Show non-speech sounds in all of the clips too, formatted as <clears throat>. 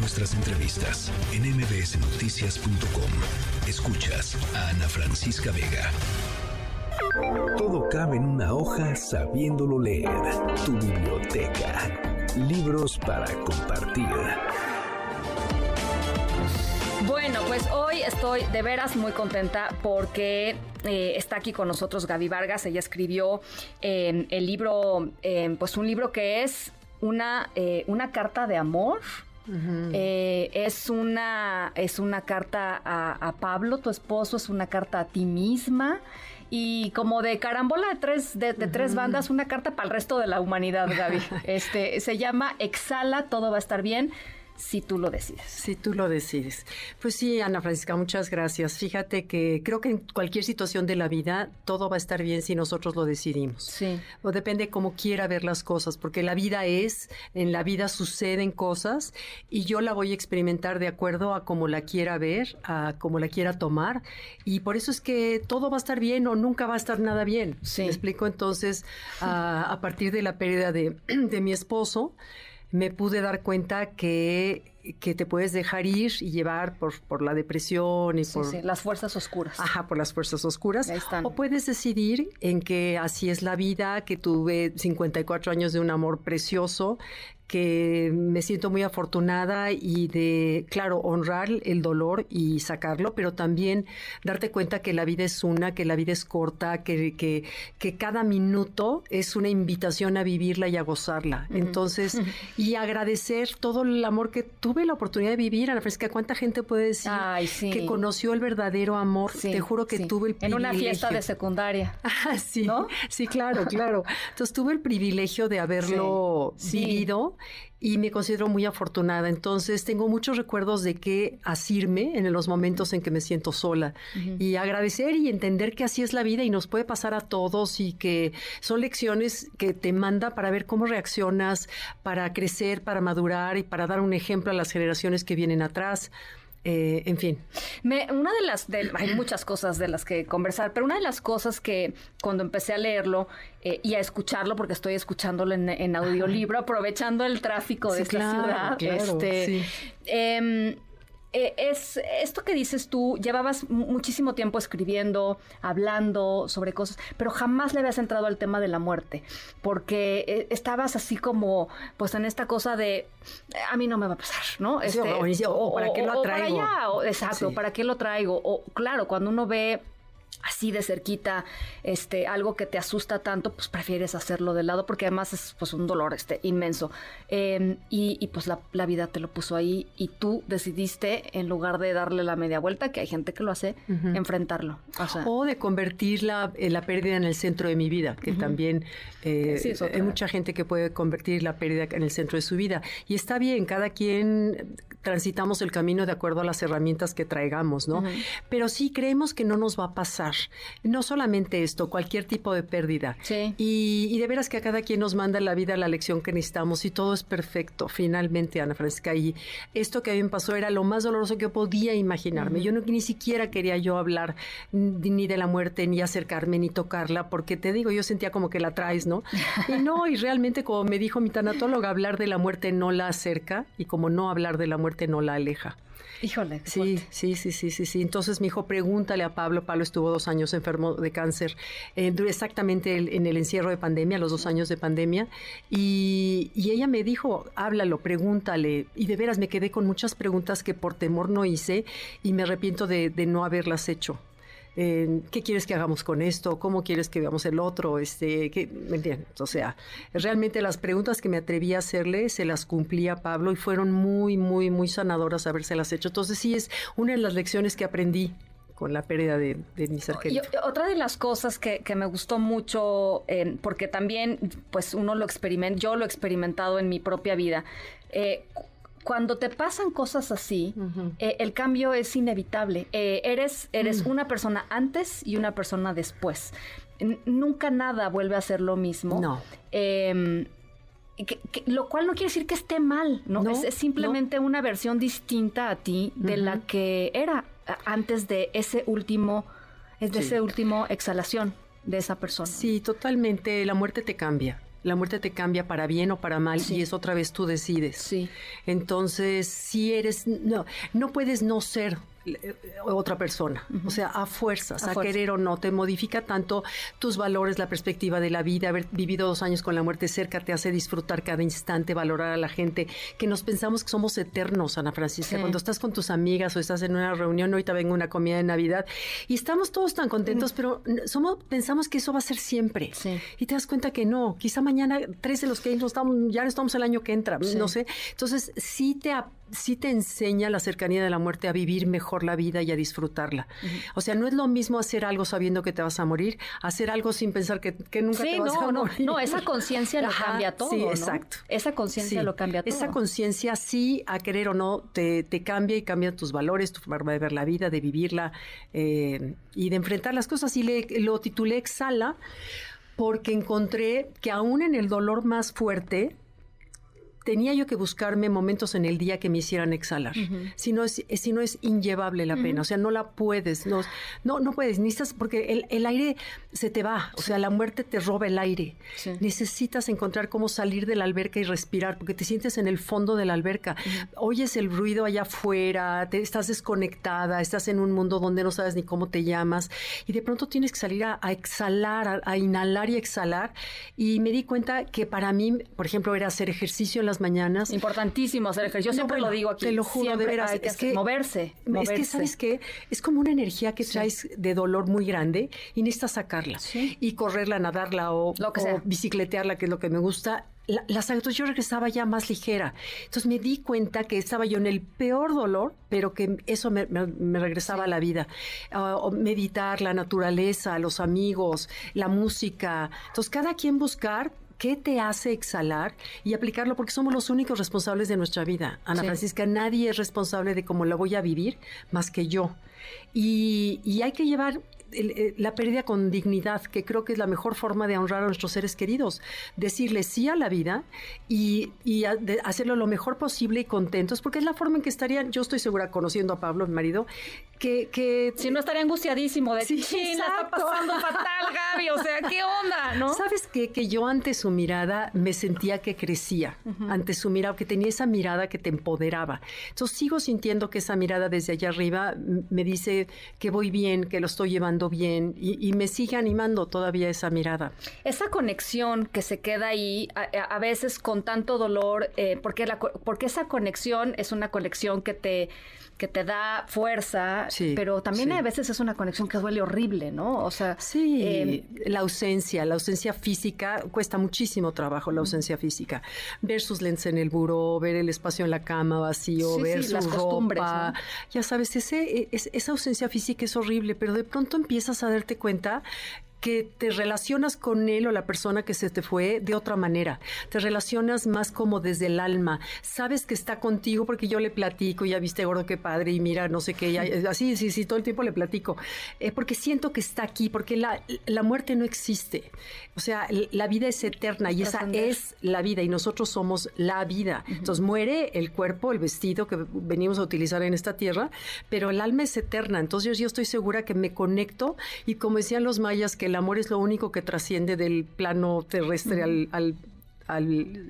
nuestras entrevistas en mbsnoticias.com. Escuchas a Ana Francisca Vega. Todo cabe en una hoja sabiéndolo leer. Tu biblioteca. Libros para compartir. Bueno, pues hoy estoy de veras muy contenta porque eh, está aquí con nosotros Gaby Vargas. Ella escribió eh, el libro, eh, pues un libro que es una, una carta de amor. Es una es una carta a, Pablo, tu esposo, es una carta a ti misma. Y como de carambola de tres de, tres bandas, una carta para el resto de la humanidad, Gaby. <laughs> Este se llama Exhala, todo va a estar bien si tú lo decides. Si tú lo decides. Pues sí, Ana Francisca, muchas gracias. Fíjate que creo que en cualquier situación de la vida todo va a estar bien si nosotros lo decidimos. Sí. O depende cómo quiera ver las cosas, porque la vida es, en la vida suceden cosas y yo la voy a experimentar de acuerdo a cómo la quiera ver, a cómo la quiera tomar y por eso es que todo va a estar bien o nunca va a estar nada bien. Sí. ¿Me explico? Entonces, a, a partir de la pérdida de, <clears throat> de mi esposo, me pude dar cuenta que, que te puedes dejar ir y llevar por, por la depresión y por... Sí, las fuerzas oscuras. Ajá, por las fuerzas oscuras. Ahí están. O puedes decidir en que así es la vida, que tuve 54 años de un amor precioso, que me siento muy afortunada y de, claro, honrar el dolor y sacarlo, pero también darte cuenta que la vida es una, que la vida es corta, que, que, que cada minuto es una invitación a vivirla y a gozarla. Entonces, <laughs> y agradecer todo el amor que tuve la oportunidad de vivir. Ana Fresca, ¿cuánta gente puede decir que conoció el verdadero amor? Te juro que tuve el privilegio. En una fiesta de secundaria. <laughs> Ah, sí, ¿no? sí, claro, claro. Entonces tuve el privilegio de haberlo vivido y me considero muy afortunada. Entonces tengo muchos recuerdos de que asirme en los momentos en que me siento sola y agradecer y entender que así es la vida y nos puede pasar a todos y que son lecciones que te manda para ver cómo reaccionas, para crecer, para madurar y para dar un ejemplo a las generaciones que vienen atrás. Eh, en fin. Me, una de las, hay muchas cosas de las que conversar, pero una de las cosas que cuando empecé a leerlo eh, y a escucharlo, porque estoy escuchándolo en, audiolibro, aprovechando el tráfico de esta ciudad, este, em, eh, es esto que dices tú, llevabas muchísimo tiempo escribiendo, hablando sobre cosas, pero jamás le habías entrado al tema de la muerte, porque eh, estabas así como, pues en esta cosa de, a mí no me va a pasar, ¿no? Este, o, ¿para qué lo traigo? exacto, ¿para qué lo traigo? O claro, cuando uno ve así de cerquita, este, algo que te asusta tanto, pues prefieres hacerlo de lado porque además es pues un dolor este inmenso. Em, y, pues la, vida te lo puso ahí y tú decidiste, en lugar de darle la media vuelta, que hay gente que lo hace, enfrentarlo. O, de convertir la, eh, la, pérdida en el centro de mi vida, que también eh, hay mucha gente que puede convertir la pérdida en el centro de su vida. Y está bien, cada quien transitamos el camino de acuerdo a las herramientas que traigamos, ¿no? Pero sí creemos que no nos va a pasar. No solamente esto, cualquier tipo de pérdida. Sí. Y, de veras que a cada quien nos manda la vida la lección que necesitamos y todo es perfecto, finalmente, Ana Francisca. Y esto que a mí me pasó era lo más doloroso que yo podía imaginarme. Yo no, ni siquiera quería yo hablar ni de la muerte, ni acercarme, ni tocarla, porque te digo, yo sentía como que la traes, ¿no? Y no, y realmente como me dijo mi tanatóloga, hablar de la muerte no la acerca y como no hablar de la muerte no la aleja. Híjole. Sí, sí, sí, sí, sí, sí. Entonces mi hijo, pregúntale a Pablo. Pablo estuvo dos años enfermo de cáncer, eh, exactamente en el encierro de pandemia, los dos años de pandemia. Y, ella me dijo, háblalo, pregúntale. Y de veras me quedé con muchas preguntas que por temor no hice y me arrepiento de no haberlas hecho. ¿Qué quieres que hagamos con esto? ¿Cómo quieres que veamos el otro? Este, ¿qué? ¿Me entiendes? O sea, realmente las preguntas que me atreví a hacerle se las cumplía Pablo y fueron muy, muy, muy sanadoras habérselas hecho. Entonces sí es una de las lecciones que aprendí con la pérdida de, mi ser querido. otra de las cosas que, me gustó mucho, porque también, pues uno lo experimenta, yo lo he experimentado en mi propia vida, eh, cuando te pasan cosas así, eh, el cambio es inevitable. Eh, eres eres mm. una persona antes y una persona después. nunca nada vuelve a ser lo mismo. No. Em, lo cual no quiere decir que esté mal, ¿no? es, simplemente una versión distinta a ti de la que era antes de ese último, es de ese último exhalación de esa persona. Sí, totalmente. La muerte te cambia La muerte te cambia para bien o para mal y es otra vez tú decides. Sí. Entonces, si eres, no, no puedes no ser otra persona, o sea, a fuerzas, a, querer o no, te modifica tanto tus valores, la perspectiva de la vida, haber vivido dos años con la muerte cerca te hace disfrutar cada instante, valorar a la gente, que nos pensamos que somos eternos, Ana Francisca, cuando estás con tus amigas o estás en una reunión, ahorita vengo una comida de Navidad y estamos todos tan contentos, pero somos, pensamos que eso va a ser siempre. Y te das cuenta que no, quizá mañana tres de los que no estamos, ya estamos el año que entra, no sé, entonces sí te sí te enseña la cercanía de la muerte a vivir mejor la vida y a disfrutarla. O sea, no es lo mismo hacer algo sabiendo que te vas a morir, hacer algo sin pensar que, nunca te vas a morir. No, esa conciencia lo cambia todo. Sí, exacto. Esa conciencia lo cambia todo. Esa conciencia, sí, a querer o no, te, cambia y cambia tus valores, tu forma de ver la vida, de vivirla eh, y de enfrentar las cosas. Y le, lo titulé Exhala porque encontré que aún en el dolor más fuerte, tenía yo que buscarme momentos en el día que me hicieran exhalar. si, no es, si no es inllevable la pena, o sea, no la puedes, no, no, no puedes, necesitas, porque el, aire se te va, o sea, la muerte te roba el aire. Necesitas encontrar cómo salir de la alberca y respirar, porque te sientes en el fondo de la alberca, oyes el ruido allá afuera, te, estás desconectada, estás en un mundo donde no sabes ni cómo te llamas, y de pronto tienes que salir a, exhalar, a, inhalar y exhalar, y me di cuenta que para mí, por ejemplo, era hacer ejercicio en las mañanas. Importantísimo hacer ejercicio. Yo siempre lo digo aquí. Te lo juro, de veras. es que, moverse, Es que, ¿sabes qué? Es como una energía que traes de dolor muy grande y necesitas sacarla. Y correrla, nadarla o, bicicletearla, que es lo que me gusta. La, las yo regresaba ya más ligera. Entonces me di cuenta que estaba yo en el peor dolor, pero que eso me, regresaba a la vida. Uh, meditar, la naturaleza, los amigos, la música. Entonces cada quien buscar qué te hace exhalar y aplicarlo porque somos los únicos responsables de nuestra vida. Ana Francisca, nadie es responsable de cómo la voy a vivir más que yo. Y, y hay que llevar eh, la pérdida con dignidad, que creo que es la mejor forma de honrar a nuestros seres queridos. Decirle sí a la vida y, hacerlo lo mejor posible y contentos, porque es la forma en que estarían, yo estoy segura, conociendo a Pablo, mi marido, que... que si no estaría angustiadísimo de, sí, está pasando fatal, Gaby, o sea, ¿qué onda? ¿no? ¿Sabes qué? Que yo ante su mirada me sentía que crecía, ante su mirada, que tenía esa mirada que te empoderaba. Entonces sigo sintiendo que esa mirada desde allá arriba me dice que voy bien, que lo estoy llevando bien y, me sigue animando todavía esa mirada. Esa conexión que se queda ahí a, veces con tanto dolor, eh, porque, la, porque esa conexión es una conexión que te que te da fuerza, pero también a veces es una conexión que duele horrible, ¿no? O sea, sí, em, la ausencia, la ausencia física cuesta muchísimo trabajo, la ausencia física. Ver sus lentes en el buró, ver el espacio en la cama vacío, ver su las ropa, ya sabes, ese, e, esa ausencia física es horrible, pero de pronto empiezas a darte cuenta que te relacionas con él o la persona que se te fue de otra manera. Te relacionas más como desde el alma. Sabes que está contigo porque yo le platico, ya viste gordo qué padre y mira, no sé qué, así, sí, sí, todo el tiempo le platico. Eh, porque siento que está aquí, porque la, la, muerte no existe. O sea, la vida es eterna y esa es la vida y nosotros somos la vida. Entonces muere el cuerpo, el vestido que venimos a utilizar en esta tierra, pero el alma es eterna. Entonces yo estoy segura que me conecto y como decían los mayas que el amor es lo único que trasciende del plano terrestre al, al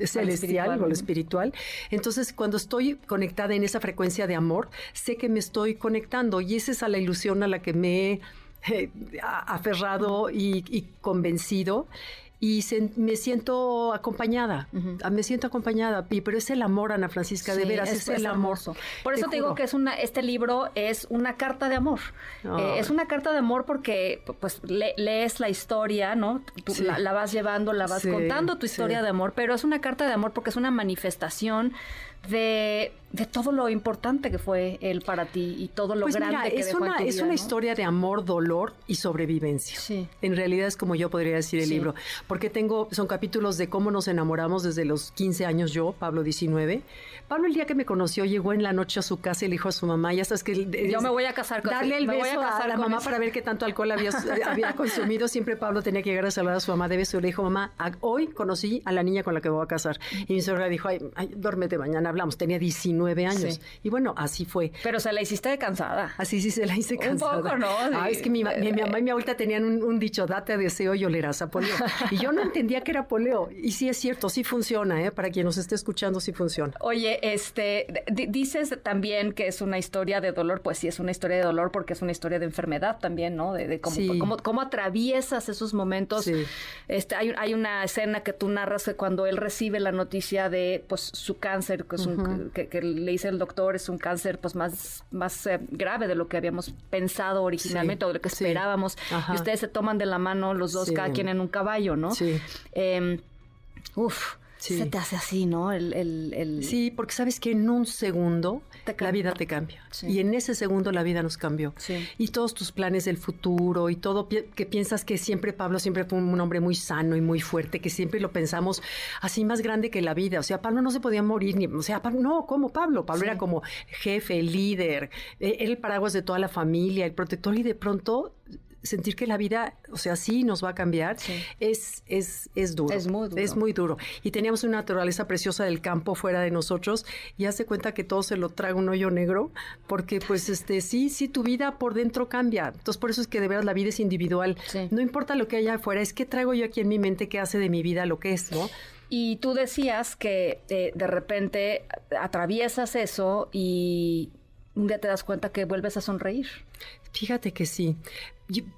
celestial o al espiritual. Entonces, cuando estoy conectada en esa frecuencia de amor, sé que me estoy conectando y esa es a la ilusión a la que me he eh, aferrado y convencido y me siento acompañada, ah, me siento acompañada, pero es el amor, Ana Francisca, de veras, es, el amor. Por eso te, digo que es una, este libro es una carta de amor. Eh, es una carta de amor porque pues lees la historia, ¿no? Tú la, vas llevando, la vas contando tu historia de amor, pero es una carta de amor porque es una manifestación de, de, todo lo importante que fue él para ti y todo lo pues grande que es una, Es una historia de amor, dolor y sobrevivencia. Sí. En realidad es como yo podría decir el libro, porque tengo, son capítulos de cómo nos enamoramos desde los 15 años yo, Pablo 19. Pablo el día que me conoció llegó en la noche a su casa y le dijo a su mamá, ya sabes que... yo me voy a casar con Darle el beso a, la mamá para ver qué tanto alcohol había, <laughs> había consumido. Siempre Pablo tenía que llegar a saludar a su mamá de beso. Le dijo, mamá, hoy conocí a la niña con la que voy a casar. Y mi suegra dijo, ay, ay duérmete mañana hablamos, tenía 19 años. Y bueno, así fue. Pero se la hiciste cansada. Así sí se la hice cansada. Un poco, ¿no? Ah, es que mi, mi, mamá y mi abuelita tenían un, dicho, date a deseo y olerás a poleo. Y yo no entendía que era poleo. Y sí es cierto, sí funciona, ¿eh? Para quien nos esté escuchando, sí funciona. Oye, este, dices también que es una historia de dolor, pues sí es una historia de dolor porque es una historia de enfermedad también, ¿no? De, cómo, cómo, atraviesas esos momentos. Este, hay, hay una escena que tú narras que cuando él recibe la noticia de pues su cáncer, que, es un, que, le dice el doctor, es un cáncer pues más, más eh, grave de lo que habíamos pensado originalmente o de lo que esperábamos. Y ustedes se toman de la mano los dos, cada quien en un caballo, ¿no? Sí. Eh, uf. Se te hace así, ¿no? El, el, Sí, porque sabes que en un segundo la vida te cambia. Y en ese segundo la vida nos cambió. Y todos tus planes del futuro y todo que piensas que siempre Pablo siempre fue un hombre muy sano y muy fuerte, que siempre lo pensamos así más grande que la vida. O sea, Pablo no se podía morir ni, o sea, no, ¿cómo Pablo? Pablo era como jefe, líder, e, era el paraguas de toda la familia, el protector y de pronto sentir que la vida, o sea, sí nos va a cambiar, es, es, es duro. Es muy duro. Es muy duro. Y teníamos una naturaleza preciosa del campo fuera de nosotros y hace cuenta que todo se lo traga un hoyo negro, porque pues este sí, sí, tu vida por dentro cambia. Entonces por eso es que de verdad la vida es individual. No importa lo que haya afuera, es que traigo yo aquí en mi mente que hace de mi vida lo que es, ¿no? Y tú decías que eh, de repente atraviesas eso y un día te das cuenta que vuelves a sonreír. Fíjate que sí.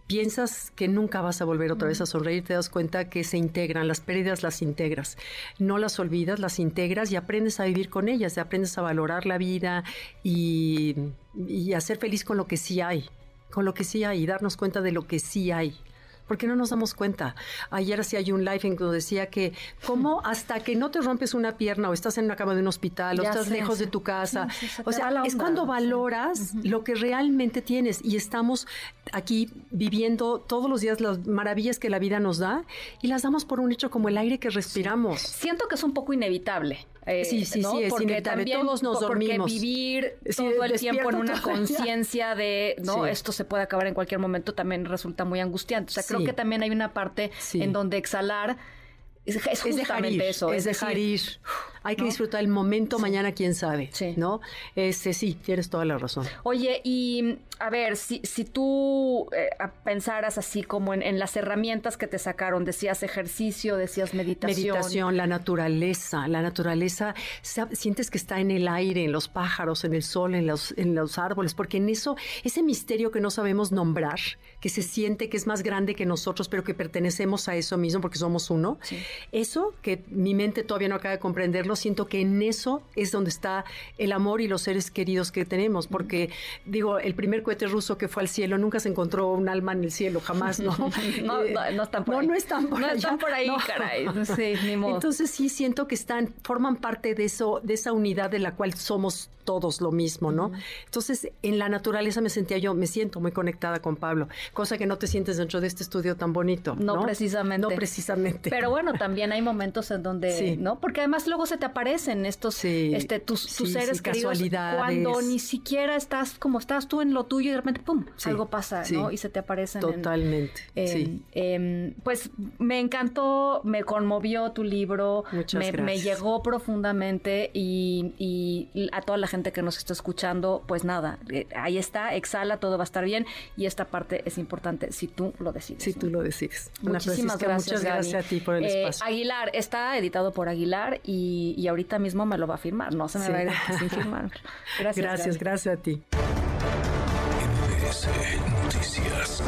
Piensas que nunca vas a volver otra vez a sonreír, te das cuenta que se integran, las pérdidas las integras, no las olvidas, las integras y aprendes a vivir con ellas, aprendes a valorar la vida y, y a ser feliz con lo que sí hay, con lo que sí hay y darnos cuenta de lo que sí hay porque no nos damos cuenta. Ayer sí hay un live en que decía que cómo hasta que no te rompes una pierna o estás en una cama de un hospital o estás lejos de tu casa, o sea, es cuando valoras lo que realmente tienes y estamos aquí viviendo todos los días las maravillas que la vida nos da y las damos por un hecho como el aire que respiramos. Siento que es un poco inevitable. Eh, sí, sí, sí, es porque. Todos nos dormimos. vivir todo el tiempo en una conciencia de, no, esto se puede acabar en cualquier momento también resulta muy angustiante. O sea, creo que también hay una parte en donde exhalar es, dejar ir, eso. Es, dejar ir. Hay que disfrutar el momento, mañana quién sabe. Sí. ¿No? Este, sí, tienes toda la razón. Oye, y a ver, si, si tú eh, pensaras así como en, las herramientas que te sacaron, decías ejercicio, decías meditación. Meditación, la naturaleza. La naturaleza, sientes que está en el aire, en los pájaros, en el sol, en los, en los árboles, porque en eso, ese misterio que no sabemos nombrar, que se siente que es más grande que nosotros, pero que pertenecemos a eso mismo porque somos uno, eso que mi mente todavía no acaba de comprenderlo, siento que en eso es donde está el amor y los seres queridos que tenemos, porque digo, el primer cohete ruso que fue al cielo nunca se encontró un alma en el cielo, jamás, ¿no? <laughs> <laughs> no, no, están por ahí. No, están por no están por ahí, caray. <laughs> Sí, ni modo. Entonces sí siento que están, forman parte de eso, de esa unidad de la cual somos todos lo mismo, ¿no? Entonces, en la naturaleza me sentía yo, me siento muy conectada con Pablo, cosa que no te sientes dentro de este estudio tan bonito. No, precisamente. No precisamente. Pero bueno, también hay momentos en donde, ¿no? Porque además luego se te aparecen estos, este, tus, seres queridos cuando ni siquiera estás como estás tú en lo tuyo y de repente, ¡pum!, algo pasa, ¿no? Y se te aparecen. Totalmente, sí. Em, pues me encantó, me conmovió tu libro, me, me, llegó profundamente y, y a toda la gente que nos está escuchando, pues nada, eh, ahí está, exhala, todo va a estar bien y esta parte es importante si tú lo decides. Si tú lo decides. Muchísimas gracias. Muchas gracias a ti por el eh, espacio. Aguilar, está editado por Aguilar y, ahorita mismo me lo va a firmar, no se me va a ir sin firmar. <laughs> Gracias. Gracias, gracias a ti. Noticias.